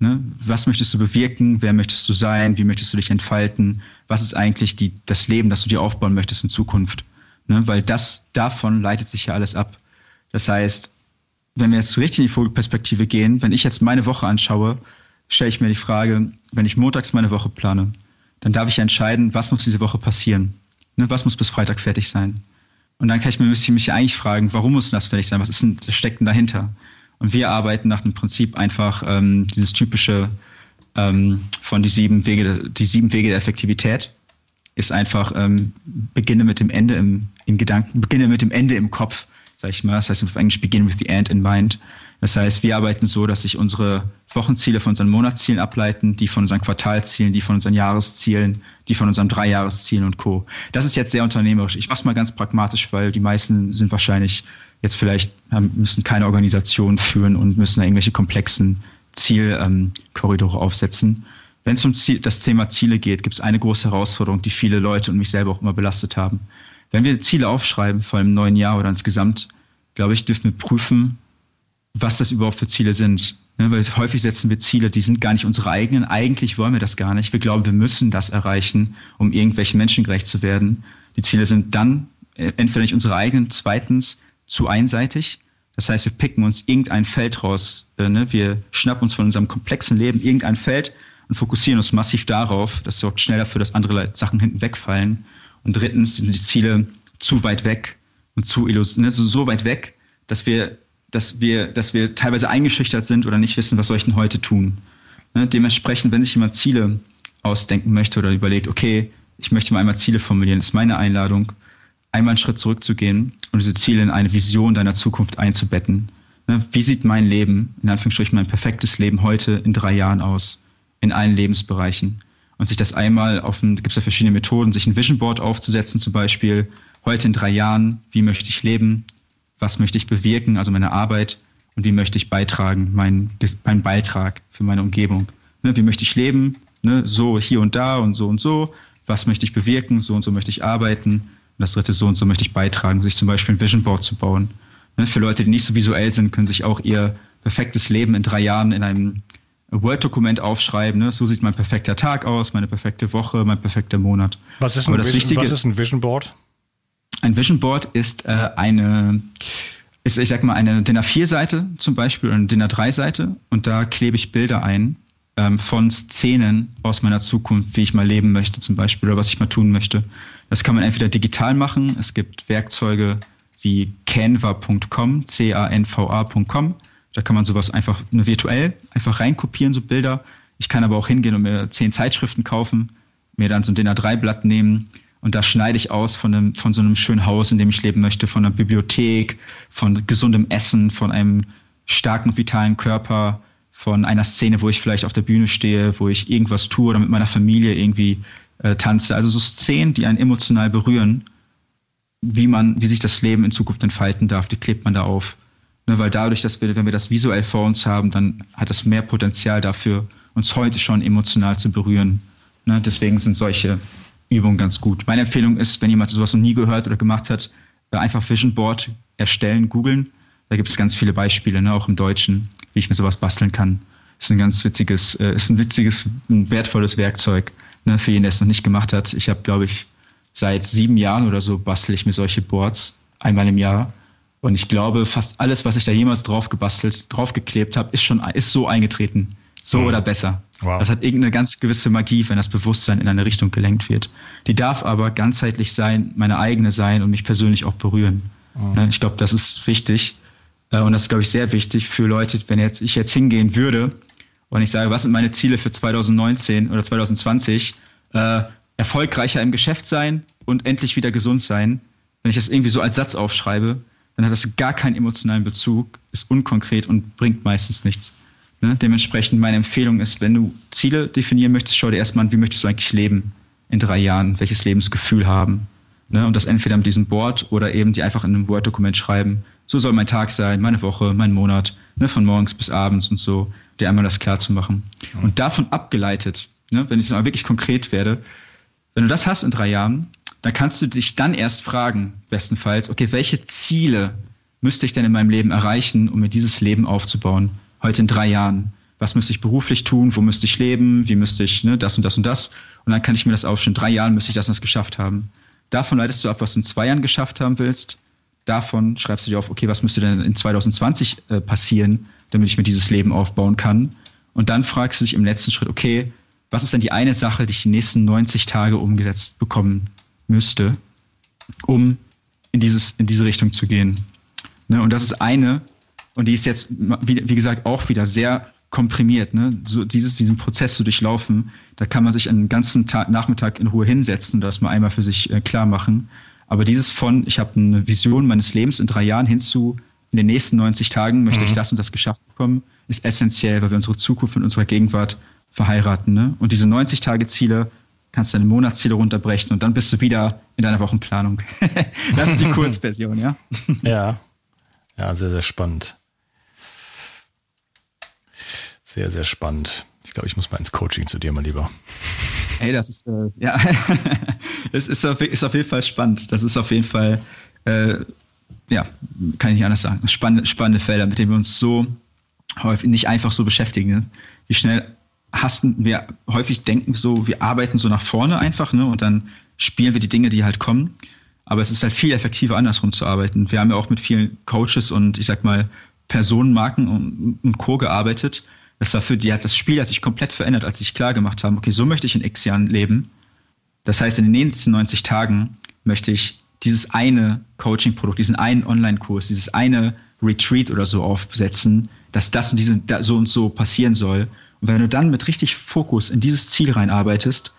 Ne? Was möchtest du bewirken? Wer möchtest du sein? Wie möchtest du dich entfalten? Was ist eigentlich die, das Leben, das du dir aufbauen möchtest in Zukunft? Ne? Weil das davon leitet sich ja alles ab. Das heißt, wenn wir jetzt richtig in die Vogelperspektive gehen, wenn ich jetzt meine Woche anschaue, stelle ich mir die Frage, wenn ich montags meine Woche plane, dann darf ich entscheiden, was muss diese Woche passieren? Ne? Was muss bis Freitag fertig sein? Und dann kann ich mir, müsste ich mich eigentlich fragen, warum muss das fertig sein? Was ist denn, was steckt denn dahinter? Und wir arbeiten nach dem Prinzip einfach ähm, dieses typische ähm, von die sieben Wege, die sieben Wege der Effektivität ist einfach ähm, beginne mit dem Ende im, in Gedanken, beginne mit dem Ende im Kopf, sag ich mal. Das heißt auf Englisch begin with the end in mind. Das heißt, wir arbeiten so, dass sich unsere Wochenziele von unseren Monatszielen ableiten, die von unseren Quartalzielen, die von unseren Jahreszielen, die von unseren Dreijahreszielen und Co. Das ist jetzt sehr unternehmerisch. Ich mache es mal ganz pragmatisch, weil die meisten sind wahrscheinlich jetzt vielleicht müssen keine Organisation führen und müssen irgendwelche komplexen Zielkorridore ähm, aufsetzen. Wenn es um Ziel, das Thema Ziele geht, gibt es eine große Herausforderung, die viele Leute und mich selber auch immer belastet haben. Wenn wir Ziele aufschreiben, vor im neuen Jahr oder insgesamt, glaube ich, dürfen wir prüfen, was das überhaupt für Ziele sind. Ne, weil häufig setzen wir Ziele, die sind gar nicht unsere eigenen. Eigentlich wollen wir das gar nicht. Wir glauben, wir müssen das erreichen, um irgendwelchen Menschen gerecht zu werden. Die Ziele sind dann äh, entweder nicht unsere eigenen, zweitens zu einseitig. Das heißt, wir picken uns irgendein Feld raus. Äh, ne? Wir schnappen uns von unserem komplexen Leben irgendein Feld und fokussieren uns massiv darauf. Das sorgt schnell dafür, dass andere Sachen hinten wegfallen. Und drittens sind die Ziele zu weit weg und zu ne? so, so weit weg, dass wir, dass wir, dass wir teilweise eingeschüchtert sind oder nicht wissen, was soll ich denn heute tun. Ne? Dementsprechend, wenn sich jemand Ziele ausdenken möchte oder überlegt, okay, ich möchte mal einmal Ziele formulieren, ist meine Einladung, einmal einen Schritt zurückzugehen und diese Ziele in eine Vision deiner Zukunft einzubetten. Ne, wie sieht mein Leben, in Anführungsstrichen mein perfektes Leben heute in drei Jahren aus? In allen Lebensbereichen. Und sich das einmal auf ein, gibt es ja verschiedene Methoden, sich ein Vision Board aufzusetzen, zum Beispiel heute in drei Jahren, wie möchte ich leben? Was möchte ich bewirken, also meine Arbeit? Und wie möchte ich beitragen, mein, mein Beitrag für meine Umgebung? Ne, wie möchte ich leben? Ne, so hier und da und so und so. Was möchte ich bewirken? So und so möchte ich arbeiten und das dritte so und so möchte ich beitragen, sich zum Beispiel ein Vision Board zu bauen. Ne, für Leute, die nicht so visuell sind, können sich auch ihr perfektes Leben in drei Jahren in einem Word-Dokument aufschreiben. Ne? So sieht mein perfekter Tag aus, meine perfekte Woche, mein perfekter Monat. Was ist ein, Vision, Wichtige, was ist ein Vision Board? Ein Vision Board ist äh, eine, ist, ich sag mal, eine DIN A4-Seite zum Beispiel oder eine DIN A3-Seite und da klebe ich Bilder ein ähm, von Szenen aus meiner Zukunft, wie ich mal leben möchte zum Beispiel oder was ich mal tun möchte. Das kann man entweder digital machen. Es gibt Werkzeuge wie canva.com, C-A-N-V-A.com. Da kann man sowas einfach virtuell einfach reinkopieren, so Bilder. Ich kann aber auch hingehen und mir zehn Zeitschriften kaufen, mir dann so ein DIN A3-Blatt nehmen und da schneide ich aus von, einem, von so einem schönen Haus, in dem ich leben möchte, von einer Bibliothek, von gesundem Essen, von einem starken, vitalen Körper, von einer Szene, wo ich vielleicht auf der Bühne stehe, wo ich irgendwas tue oder mit meiner Familie irgendwie äh, tanze. Also so Szenen, die einen emotional berühren, wie man, wie sich das Leben in Zukunft entfalten darf, die klebt man da auf. Ne, weil dadurch, dass wir, wenn wir das visuell vor uns haben, dann hat es mehr Potenzial dafür, uns heute schon emotional zu berühren. Ne, deswegen sind solche Übungen ganz gut. Meine Empfehlung ist, wenn jemand sowas noch nie gehört oder gemacht hat, äh, einfach Vision Board erstellen, googeln. Da gibt es ganz viele Beispiele, ne, auch im Deutschen, wie ich mir sowas basteln kann. Ist ein ganz witziges, äh, ist ein witziges, ein wertvolles Werkzeug ne, für jeden, der es noch nicht gemacht hat. Ich habe, glaube ich, seit sieben Jahren oder so bastel ich mir solche Boards einmal im Jahr. Und ich glaube, fast alles, was ich da jemals drauf gebastelt, draufgeklebt habe, ist schon ist so eingetreten. So mhm. oder besser. Wow. Das hat irgendeine ganz gewisse Magie, wenn das Bewusstsein in eine Richtung gelenkt wird. Die darf aber ganzheitlich sein, meine eigene sein und mich persönlich auch berühren. Mhm. Ich glaube, das ist wichtig. Äh, und das ist, glaube ich, sehr wichtig für Leute, wenn jetzt ich jetzt hingehen würde und ich sage, was sind meine Ziele für 2019 oder 2020? Äh, erfolgreicher im Geschäft sein und endlich wieder gesund sein. Wenn ich das irgendwie so als Satz aufschreibe, dann hat das gar keinen emotionalen Bezug, ist unkonkret und bringt meistens nichts. Ne? Dementsprechend meine Empfehlung ist, wenn du Ziele definieren möchtest, schau dir erstmal an, wie möchtest du eigentlich leben in drei Jahren, welches Lebensgefühl haben. Ne? Und das entweder mit diesem Board oder eben die einfach in einem Word-Dokument schreiben. So soll mein Tag sein, meine Woche, mein Monat, ne? von morgens bis abends und so, dir einmal das klar zu machen. Und davon abgeleitet, ne? wenn ich mal wirklich konkret werde, wenn du das hast in drei Jahren, dann kannst du dich dann erst fragen, bestenfalls, okay, welche Ziele müsste ich denn in meinem Leben erreichen, um mir dieses Leben aufzubauen? Heute in drei Jahren. Was müsste ich beruflich tun? Wo müsste ich leben? Wie müsste ich ne, das und das und das? Und dann kann ich mir das aufstellen. Drei Jahren müsste ich das und das geschafft haben. Davon leitest du ab, was du in zwei Jahren geschafft haben willst. Davon schreibst du dir auf, okay, was müsste denn in 2020 äh, passieren, damit ich mir dieses Leben aufbauen kann? Und dann fragst du dich im letzten Schritt, okay, was ist denn die eine Sache, die ich die nächsten 90 Tage umgesetzt bekommen müsste, um in, dieses, in diese Richtung zu gehen? Ne? Und das ist eine, und die ist jetzt, wie, wie gesagt, auch wieder sehr komprimiert, ne? so dieses, diesen Prozess zu durchlaufen, da kann man sich einen ganzen Tag, Nachmittag in Ruhe hinsetzen, das mal einmal für sich äh, klar machen. Aber dieses von, ich habe eine Vision meines Lebens in drei Jahren hinzu, in den nächsten 90 Tagen möchte mhm. ich das und das geschafft bekommen, ist essentiell, weil wir unsere Zukunft mit unserer Gegenwart verheiraten. Ne? Und diese 90-Tage-Ziele kannst du deine Monatsziele runterbrechen und dann bist du wieder in deiner Wochenplanung. das ist die Kurzversion, ja? ja. Ja, sehr, sehr spannend. Sehr, sehr spannend. Ich glaube, ich muss mal ins Coaching zu dir mal lieber. Hey, das ist, äh, ja, es ist auf, ist auf jeden Fall spannend. Das ist auf jeden Fall, äh, ja, kann ich nicht anders sagen. Spannende, spannende Felder, mit denen wir uns so häufig nicht einfach so beschäftigen. Ne? Wie schnell hasten wir häufig denken so, wir arbeiten so nach vorne einfach, ne? Und dann spielen wir die Dinge, die halt kommen. Aber es ist halt viel effektiver, andersrum zu arbeiten. Wir haben ja auch mit vielen Coaches und ich sag mal Personenmarken und, und Co. gearbeitet. Das war für die hat das Spiel hat sich komplett verändert, als sie sich klar gemacht haben, okay, so möchte ich in X Jahren leben. Das heißt, in den nächsten 90 Tagen möchte ich dieses eine Coaching-Produkt, diesen einen Online-Kurs, dieses eine Retreat oder so aufsetzen, dass das und diese, so und so passieren soll. Und wenn du dann mit richtig Fokus in dieses Ziel reinarbeitest,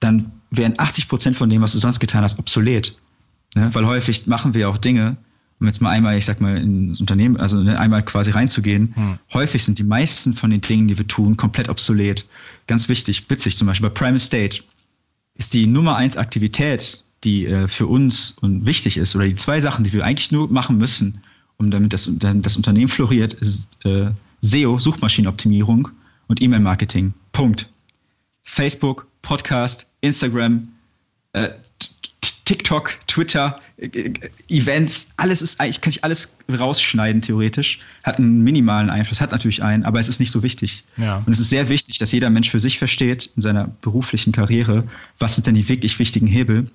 dann wären 80 Prozent von dem, was du sonst getan hast, obsolet. Ne? Weil häufig machen wir auch Dinge, um jetzt mal einmal, ich sag mal, ins Unternehmen, also ne, einmal quasi reinzugehen, hm. häufig sind die meisten von den Dingen, die wir tun, komplett obsolet. Ganz wichtig, witzig zum Beispiel bei Prime Estate ist die Nummer eins Aktivität, die äh, für uns und wichtig ist, oder die zwei Sachen, die wir eigentlich nur machen müssen, um damit das, das Unternehmen floriert, ist äh, SEO, Suchmaschinenoptimierung und E-Mail-Marketing. Punkt. Facebook, Podcast, Instagram, äh, TikTok, Twitter, äh, äh, Events, alles ist eigentlich, kann ich alles rausschneiden, theoretisch. Hat einen minimalen Einfluss, hat natürlich einen, aber es ist nicht so wichtig. Ja. Und es ist sehr wichtig, dass jeder Mensch für sich versteht, in seiner beruflichen Karriere, was sind denn die wirklich wichtigen Hebel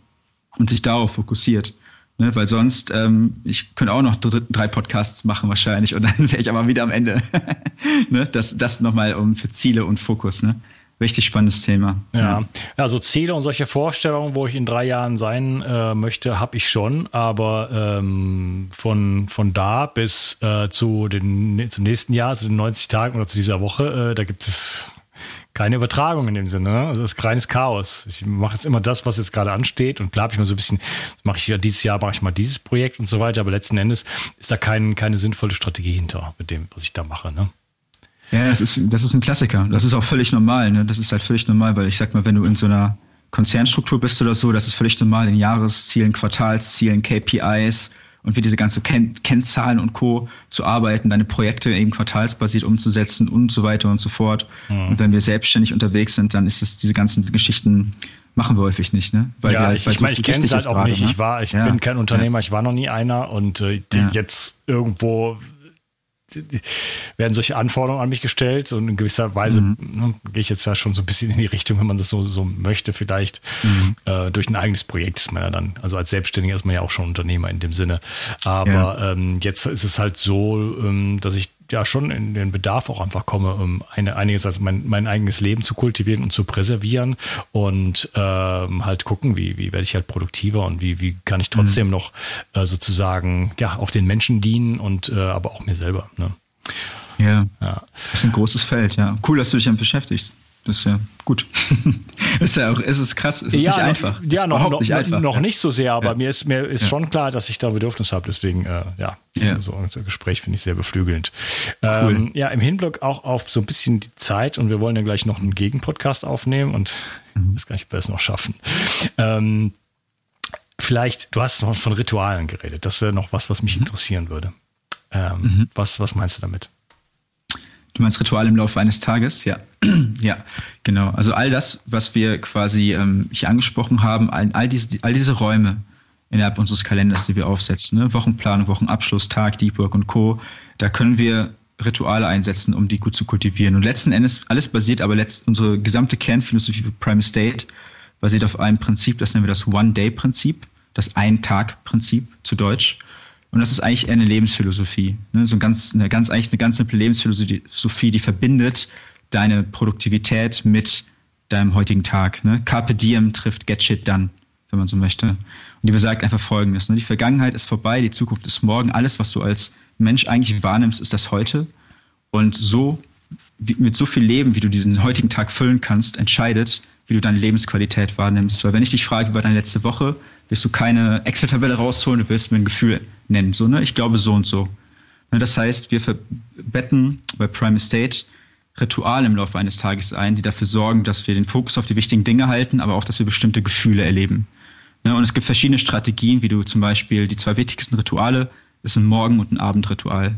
und sich darauf fokussiert. Ne, weil sonst, ähm, ich könnte auch noch drei Podcasts machen wahrscheinlich und dann wäre ich aber wieder am Ende. ne, das das nochmal um für Ziele und Fokus. Ne? Richtig spannendes Thema. Ja. ja, also Ziele und solche Vorstellungen, wo ich in drei Jahren sein äh, möchte, habe ich schon, aber ähm, von, von da bis äh, zu den, zum nächsten Jahr, zu den 90 Tagen oder zu dieser Woche, äh, da gibt es keine Übertragung in dem Sinne. Ne? Also das ist reines Chaos. Ich mache jetzt immer das, was jetzt gerade ansteht und klar habe ich mal so ein bisschen, mache ich ja dieses Jahr, mache ich mal dieses Projekt und so weiter, aber letzten Endes ist da kein, keine sinnvolle Strategie hinter mit dem, was ich da mache. Ne? Ja, das ist, das ist ein Klassiker. Das ist auch völlig normal. Ne? Das ist halt völlig normal, weil ich sag mal, wenn du in so einer Konzernstruktur bist oder so, das ist völlig normal in Jahreszielen, Quartalszielen, KPIs und wie diese ganzen Ken Kennzahlen und Co. zu arbeiten, deine Projekte eben quartalsbasiert umzusetzen und so weiter und so fort. Mhm. Und wenn wir selbstständig unterwegs sind, dann ist es diese ganzen Geschichten machen wir häufig nicht, ne? Weil ja, wir, ich, ich meine, ich kenne es halt auch gerade, nicht. Ne? Ich war, ich ja. bin kein Unternehmer, ja. ich war noch nie einer und äh, jetzt irgendwo werden solche Anforderungen an mich gestellt und in gewisser Weise mhm. ne, gehe ich jetzt ja schon so ein bisschen in die Richtung, wenn man das so, so möchte, vielleicht mhm. äh, durch ein eigenes Projekt ist man ja dann, also als Selbstständiger ist man ja auch schon Unternehmer in dem Sinne. Aber ja. ähm, jetzt ist es halt so, ähm, dass ich ja schon in den Bedarf auch einfach komme, um eine, einiges als mein, mein eigenes Leben zu kultivieren und zu präservieren und ähm, halt gucken, wie, wie werde ich halt produktiver und wie, wie kann ich trotzdem mhm. noch äh, sozusagen ja auch den Menschen dienen und äh, aber auch mir selber. Ne? Ja, ja, das ist ein großes Feld, ja. Cool, dass du dich damit beschäftigst. Das ist ja gut. ist ja auch, ist es krass, es ist ja, nicht einfach. Ja, noch, noch, nicht einfach. noch nicht so sehr, aber ja. mir ist, mir ist ja. schon klar, dass ich da Bedürfnis habe. Deswegen, äh, ja, ja. so ein Gespräch finde ich sehr beflügelnd. Cool. Ähm, ja, im Hinblick auch auf so ein bisschen die Zeit und wir wollen ja gleich noch einen Gegenpodcast aufnehmen und mhm. das kann ich besser noch schaffen. Ähm, vielleicht, du hast noch von Ritualen geredet. Das wäre noch was, was mich mhm. interessieren würde. Ähm, mhm. was, was meinst du damit? Du meinst Ritual im Laufe eines Tages? Ja, ja, genau. Also all das, was wir quasi ähm, hier angesprochen haben, all, all, diese, all diese Räume innerhalb unseres Kalenders, die wir aufsetzen, ne? Wochenplanung, Wochenabschluss, Tag, Deep Work und Co., da können wir Rituale einsetzen, um die gut zu kultivieren. Und letzten Endes, alles basiert aber letzt, unsere gesamte Kernphilosophie für Prime State basiert auf einem Prinzip, das nennen wir das One-Day-Prinzip, das Ein-Tag-Prinzip zu Deutsch. Und das ist eigentlich eher eine Lebensphilosophie. Ne? So ganz, eine ganz, eigentlich eine ganz simple Lebensphilosophie, die verbindet deine Produktivität mit deinem heutigen Tag. Ne? Carpe diem trifft get shit done, wenn man so möchte. Und die besagt einfach Folgendes. Ne? Die Vergangenheit ist vorbei, die Zukunft ist morgen. Alles, was du als Mensch eigentlich wahrnimmst, ist das heute. Und so, wie, mit so viel Leben, wie du diesen heutigen Tag füllen kannst, entscheidet, wie du deine Lebensqualität wahrnimmst. Weil wenn ich dich frage über deine letzte Woche, wirst du keine Excel-Tabelle rausholen, du wirst mir ein Gefühl nennen. So, ne? Ich glaube so und so. Ne, das heißt, wir verbetten bei Prime Estate Rituale im Laufe eines Tages ein, die dafür sorgen, dass wir den Fokus auf die wichtigen Dinge halten, aber auch, dass wir bestimmte Gefühle erleben. Ne? Und es gibt verschiedene Strategien, wie du zum Beispiel die zwei wichtigsten Rituale, das sind ein Morgen- und ein Abendritual.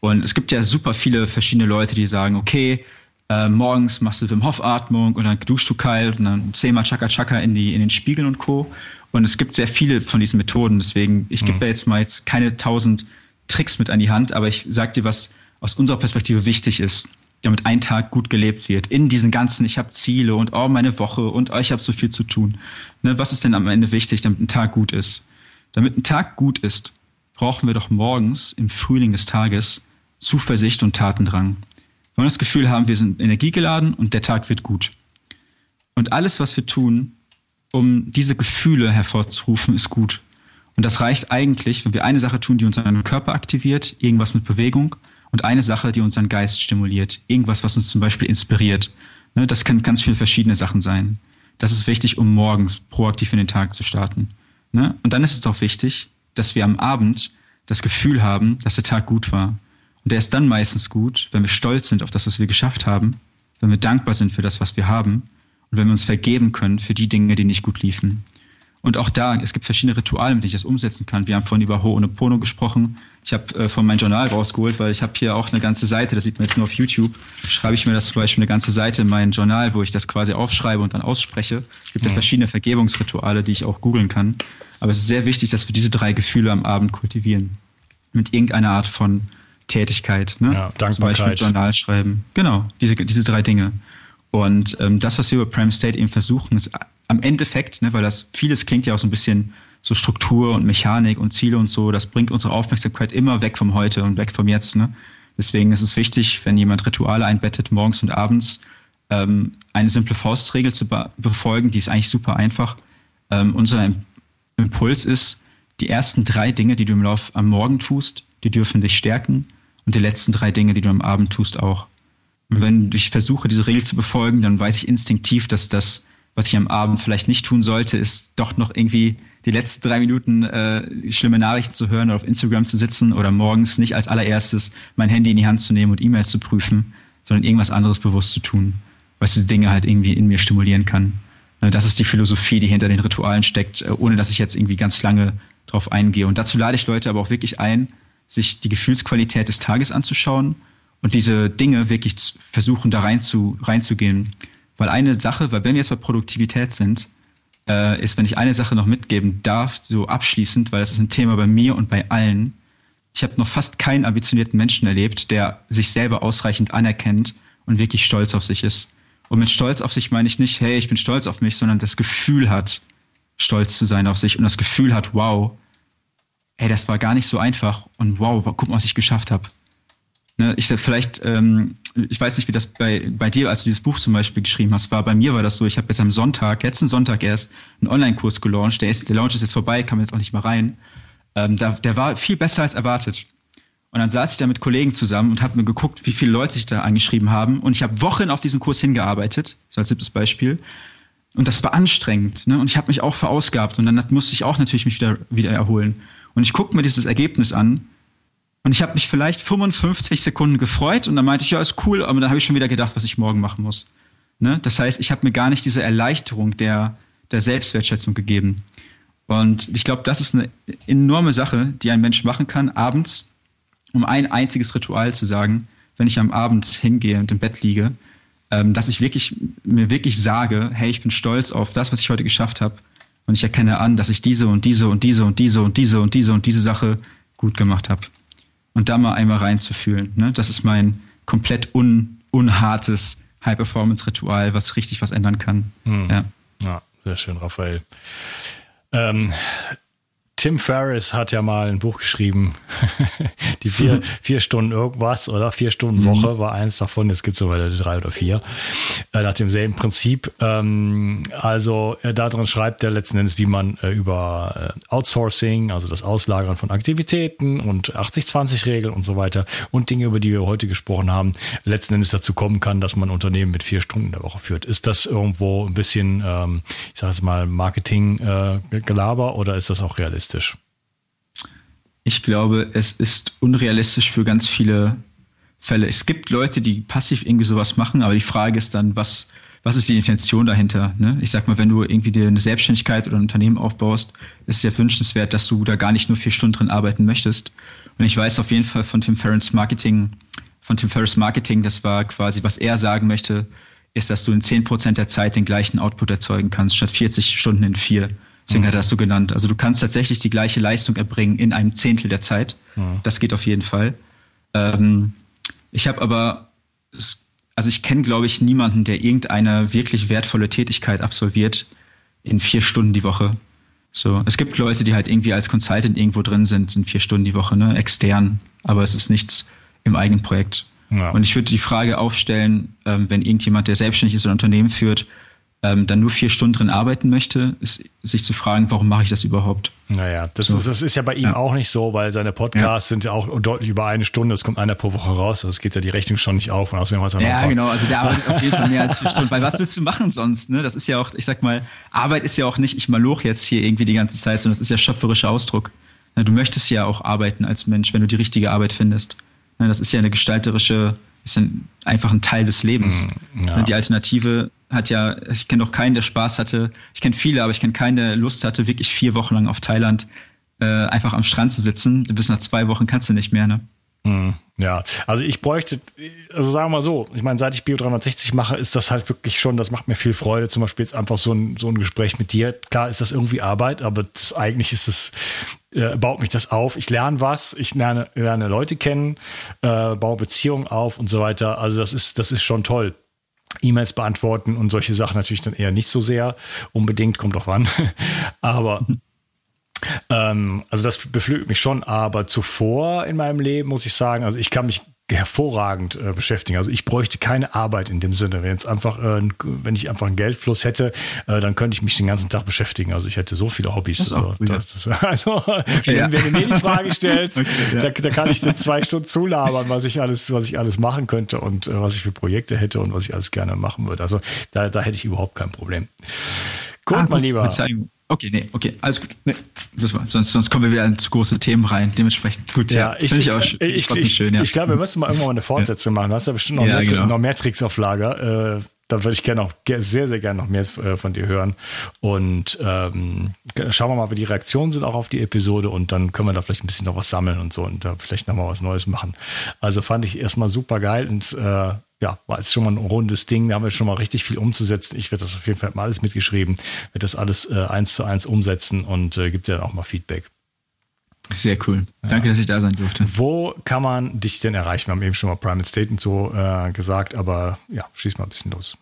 Und es gibt ja super viele verschiedene Leute, die sagen, okay, äh, morgens machst du Wim Hof Atmung und dann duschst du kalt und dann zehnmal Chaka Chaka in, die, in den Spiegeln und Co. Und es gibt sehr viele von diesen Methoden. Deswegen, ich gebe mhm. da jetzt mal jetzt keine tausend Tricks mit an die Hand, aber ich sage dir, was aus unserer Perspektive wichtig ist, damit ein Tag gut gelebt wird. In diesen ganzen, ich habe Ziele und oh, meine Woche und oh, ich habe so viel zu tun. Ne, was ist denn am Ende wichtig, damit ein Tag gut ist? Damit ein Tag gut ist, brauchen wir doch morgens im Frühling des Tages Zuversicht und Tatendrang. Wir wollen das Gefühl haben, wir sind energiegeladen und der Tag wird gut. Und alles, was wir tun, um diese Gefühle hervorzurufen, ist gut. Und das reicht eigentlich, wenn wir eine Sache tun, die unseren Körper aktiviert, irgendwas mit Bewegung, und eine Sache, die unseren Geist stimuliert, irgendwas, was uns zum Beispiel inspiriert. Ne, das können ganz viele verschiedene Sachen sein. Das ist wichtig, um morgens proaktiv in den Tag zu starten. Ne? Und dann ist es doch wichtig, dass wir am Abend das Gefühl haben, dass der Tag gut war. Und der ist dann meistens gut, wenn wir stolz sind auf das, was wir geschafft haben, wenn wir dankbar sind für das, was wir haben und wenn wir uns vergeben können für die Dinge, die nicht gut liefen. Und auch da, es gibt verschiedene Rituale, mit denen ich das umsetzen kann. Wir haben vorhin über Ho'oponopono gesprochen. Ich habe äh, von meinem Journal rausgeholt, weil ich habe hier auch eine ganze Seite, das sieht man jetzt nur auf YouTube, schreibe ich mir das zum Beispiel eine ganze Seite in mein Journal, wo ich das quasi aufschreibe und dann ausspreche. Es gibt ja, ja verschiedene Vergebungsrituale, die ich auch googeln kann. Aber es ist sehr wichtig, dass wir diese drei Gefühle am Abend kultivieren. Mit irgendeiner Art von Tätigkeit. Ne? Ja, Dankbarkeit. Zum Beispiel Journal schreiben. Genau, diese, diese drei Dinge. Und ähm, das, was wir bei Prime State eben versuchen, ist am Endeffekt, ne, weil das vieles klingt ja auch so ein bisschen so Struktur und Mechanik und Ziele und so, das bringt unsere Aufmerksamkeit immer weg vom Heute und weg vom Jetzt. Ne? Deswegen ist es wichtig, wenn jemand Rituale einbettet, morgens und abends, ähm, eine simple Faustregel zu be befolgen, die ist eigentlich super einfach. Ähm, unser Impuls ist, die ersten drei Dinge, die du im Lauf am Morgen tust, die dürfen dich stärken und die letzten drei Dinge, die du am Abend tust, auch. Und wenn ich versuche, diese Regel zu befolgen, dann weiß ich instinktiv, dass das, was ich am Abend vielleicht nicht tun sollte, ist doch noch irgendwie die letzten drei Minuten äh, schlimme Nachrichten zu hören oder auf Instagram zu sitzen oder morgens nicht als allererstes mein Handy in die Hand zu nehmen und E-Mails zu prüfen, sondern irgendwas anderes bewusst zu tun, was diese Dinge halt irgendwie in mir stimulieren kann. Ne, das ist die Philosophie, die hinter den Ritualen steckt, äh, ohne dass ich jetzt irgendwie ganz lange drauf eingehe. Und dazu lade ich Leute aber auch wirklich ein, sich die Gefühlsqualität des Tages anzuschauen und diese Dinge wirklich versuchen, da rein zu, reinzugehen. Weil eine Sache, weil wenn wir jetzt bei Produktivität sind, äh, ist, wenn ich eine Sache noch mitgeben darf, so abschließend, weil das ist ein Thema bei mir und bei allen. Ich habe noch fast keinen ambitionierten Menschen erlebt, der sich selber ausreichend anerkennt und wirklich stolz auf sich ist. Und mit Stolz auf sich meine ich nicht, hey, ich bin stolz auf mich, sondern das Gefühl hat, stolz zu sein auf sich und das Gefühl hat, wow, hey, das war gar nicht so einfach und wow, guck mal, was ich geschafft habe. Ne, ich vielleicht, ähm, ich weiß nicht, wie das bei, bei dir, als du dieses Buch zum Beispiel geschrieben hast, war. Bei mir war das so, ich habe jetzt am Sonntag, letzten Sonntag erst, einen Online-Kurs gelauncht. Der, ist, der Launch ist jetzt vorbei, kann man jetzt auch nicht mehr rein. Ähm, da, der war viel besser als erwartet. Und dann saß ich da mit Kollegen zusammen und habe mir geguckt, wie viele Leute sich da angeschrieben haben. Und ich habe Wochen auf diesen Kurs hingearbeitet, so als siebtes Beispiel. Und das war anstrengend. Ne? Und ich habe mich auch verausgabt. Und dann musste ich auch natürlich mich wieder, wieder erholen. Und ich gucke mir dieses Ergebnis an. Und ich habe mich vielleicht 55 Sekunden gefreut. Und dann meinte ich, ja, ist cool. Aber dann habe ich schon wieder gedacht, was ich morgen machen muss. Ne? Das heißt, ich habe mir gar nicht diese Erleichterung der, der Selbstwertschätzung gegeben. Und ich glaube, das ist eine enorme Sache, die ein Mensch machen kann, abends um ein einziges Ritual zu sagen, wenn ich am Abend hingehe und im Bett liege, ähm, dass ich wirklich mir wirklich sage, hey, ich bin stolz auf das, was ich heute geschafft habe. Und ich erkenne an, dass ich diese und diese und diese und diese und diese und diese und diese Sache gut gemacht habe. Und da mal einmal reinzufühlen. Ne? Das ist mein komplett un, unhartes High-Performance-Ritual, was richtig was ändern kann. Hm. Ja. ja, sehr schön, Raphael. Ähm, Tim Ferriss hat ja mal ein Buch geschrieben, die vier, mhm. vier Stunden irgendwas oder vier Stunden Woche mhm. war eins davon, jetzt gibt es sogar drei oder vier, äh, nach demselben Prinzip. Ähm, also äh, darin schreibt er letzten Endes, wie man äh, über äh, Outsourcing, also das Auslagern von Aktivitäten und 80-20-Regel und so weiter und Dinge, über die wir heute gesprochen haben, letzten Endes dazu kommen kann, dass man Unternehmen mit vier Stunden der Woche führt. Ist das irgendwo ein bisschen, ähm, ich sage jetzt mal, Marketing-Gelaber äh, oder ist das auch realistisch? Unrealistisch? Ich glaube, es ist unrealistisch für ganz viele Fälle. Es gibt Leute, die passiv irgendwie sowas machen, aber die Frage ist dann, was, was ist die Intention dahinter? Ne? Ich sag mal, wenn du irgendwie dir eine Selbstständigkeit oder ein Unternehmen aufbaust, ist es ja wünschenswert, dass du da gar nicht nur vier Stunden drin arbeiten möchtest. Und ich weiß auf jeden Fall von Tim Ferriss Marketing, von Tim Ferriss Marketing, das war quasi, was er sagen möchte, ist, dass du in zehn Prozent der Zeit den gleichen Output erzeugen kannst, statt 40 Stunden in vier. Deswegen hat das so genannt. Also du kannst tatsächlich die gleiche Leistung erbringen in einem Zehntel der Zeit. Mhm. Das geht auf jeden Fall. Ähm, ich habe aber, also ich kenne, glaube ich, niemanden, der irgendeine wirklich wertvolle Tätigkeit absolviert in vier Stunden die Woche. So, es gibt Leute, die halt irgendwie als Consultant irgendwo drin sind in vier Stunden die Woche, ne, extern, aber es ist nichts im eigenen Projekt. Ja. Und ich würde die Frage aufstellen, ähm, wenn irgendjemand, der selbstständig ist oder ein Unternehmen führt, ähm, dann nur vier Stunden drin arbeiten möchte, ist, sich zu fragen, warum mache ich das überhaupt? Naja, das, so. das ist ja bei ihm ja. auch nicht so, weil seine Podcasts ja. sind ja auch deutlich über eine Stunde, es kommt einer pro Woche raus, das geht ja die Rechnung schon nicht auf und außerdem hat er Ja, genau, also der arbeitet auf jeden Fall mehr als vier Stunden, weil was willst du machen sonst? Ne? Das ist ja auch, ich sag mal, Arbeit ist ja auch nicht, ich maloch jetzt hier irgendwie die ganze Zeit, sondern das ist ja schöpferischer Ausdruck. Du möchtest ja auch arbeiten als Mensch, wenn du die richtige Arbeit findest. Das ist ja eine gestalterische ist ein, einfach ein Teil des Lebens. Mm, ja. Die Alternative hat ja, ich kenne doch keinen, der Spaß hatte. Ich kenne viele, aber ich kenne keinen, der Lust hatte, wirklich vier Wochen lang auf Thailand äh, einfach am Strand zu sitzen. Bis nach zwei Wochen kannst du nicht mehr, ne? Mm, ja, also ich bräuchte, also sagen wir mal so, ich meine, seit ich Bio 360 mache, ist das halt wirklich schon, das macht mir viel Freude. Zum Beispiel jetzt einfach so ein, so ein Gespräch mit dir. Klar ist das irgendwie Arbeit, aber das, eigentlich ist es äh, baut mich das auf. Ich lerne was, ich lerne, lerne Leute kennen, äh, baue Beziehungen auf und so weiter. Also das ist, das ist schon toll. E-Mails beantworten und solche Sachen natürlich dann eher nicht so sehr unbedingt, kommt drauf an. Aber Ähm, also das beflügelt mich schon, aber zuvor in meinem Leben muss ich sagen, also ich kann mich hervorragend äh, beschäftigen. Also ich bräuchte keine Arbeit in dem Sinne. Wenn jetzt einfach, äh, wenn ich einfach einen Geldfluss hätte, äh, dann könnte ich mich den ganzen Tag beschäftigen. Also ich hätte so viele Hobbys. Das also, das, das, also okay, ja. wenn, du mir die Frage stellst, okay, ja. da, da, kann ich dir zwei Stunden zulabern, was ich alles, was ich alles machen könnte und äh, was ich für Projekte hätte und was ich alles gerne machen würde. Also da, da hätte ich überhaupt kein Problem. Gut, ah, mein Lieber. Verzeihung. Okay, nee, okay, alles gut. Nee, das war, sonst, sonst kommen wir wieder in zu große Themen rein. Dementsprechend gut. Ja, ja. ich, ich, auch, ich, ich, ich, schön, ja. ich glaube, wir müssen mal irgendwann mal eine Fortsetzung machen. Du hast ja bestimmt noch, ja, mehr, genau. noch mehr Tricks auf Lager. Äh, da würde ich gerne auch sehr, sehr gerne noch mehr äh, von dir hören. Und ähm, schauen wir mal, wie die Reaktionen sind auch auf die Episode und dann können wir da vielleicht ein bisschen noch was sammeln und so und da vielleicht noch mal was Neues machen. Also fand ich erstmal super geil und äh, ja, war jetzt schon mal ein rundes Ding. Da haben wir schon mal richtig viel umzusetzen. Ich werde das auf jeden Fall mal alles mitgeschrieben, werde das alles äh, eins zu eins umsetzen und äh, gibt dir dann auch mal Feedback. Sehr cool. Danke, ja. dass ich da sein durfte. Wo kann man dich denn erreichen? Wir haben eben schon mal Private State und so äh, gesagt, aber ja, schieß mal ein bisschen los.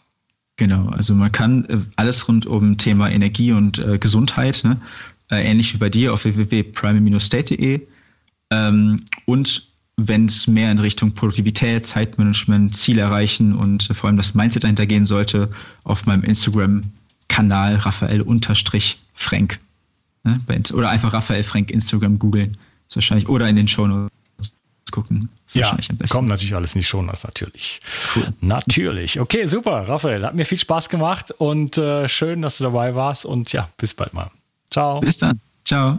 Genau, also man kann äh, alles rund um Thema Energie und äh, Gesundheit, ne? Äh, ähnlich wie bei dir auf www.prime-state.de ähm, und wenn es mehr in Richtung Produktivität, Zeitmanagement, Ziel erreichen und vor allem das Mindset dahinter gehen sollte, auf meinem Instagram-Kanal Raphael-Frank. Ne? Oder einfach Raphael Frank Instagram googeln. Wahrscheinlich, oder in den Show Notes gucken. Ja, kommt natürlich alles in die Show Notes, natürlich. Cool. Natürlich. Okay, super, Raphael. Hat mir viel Spaß gemacht und äh, schön, dass du dabei warst und ja, bis bald mal. Ciao. Bis dann. Ciao.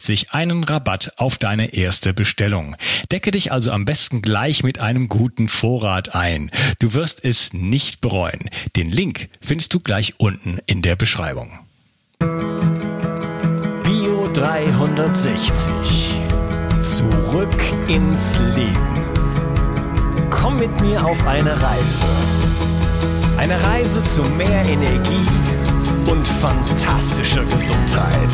einen Rabatt auf deine erste Bestellung. Decke dich also am besten gleich mit einem guten Vorrat ein. Du wirst es nicht bereuen. Den Link findest du gleich unten in der Beschreibung. Bio 360. Zurück ins Leben. Komm mit mir auf eine Reise. Eine Reise zu mehr Energie und fantastischer Gesundheit.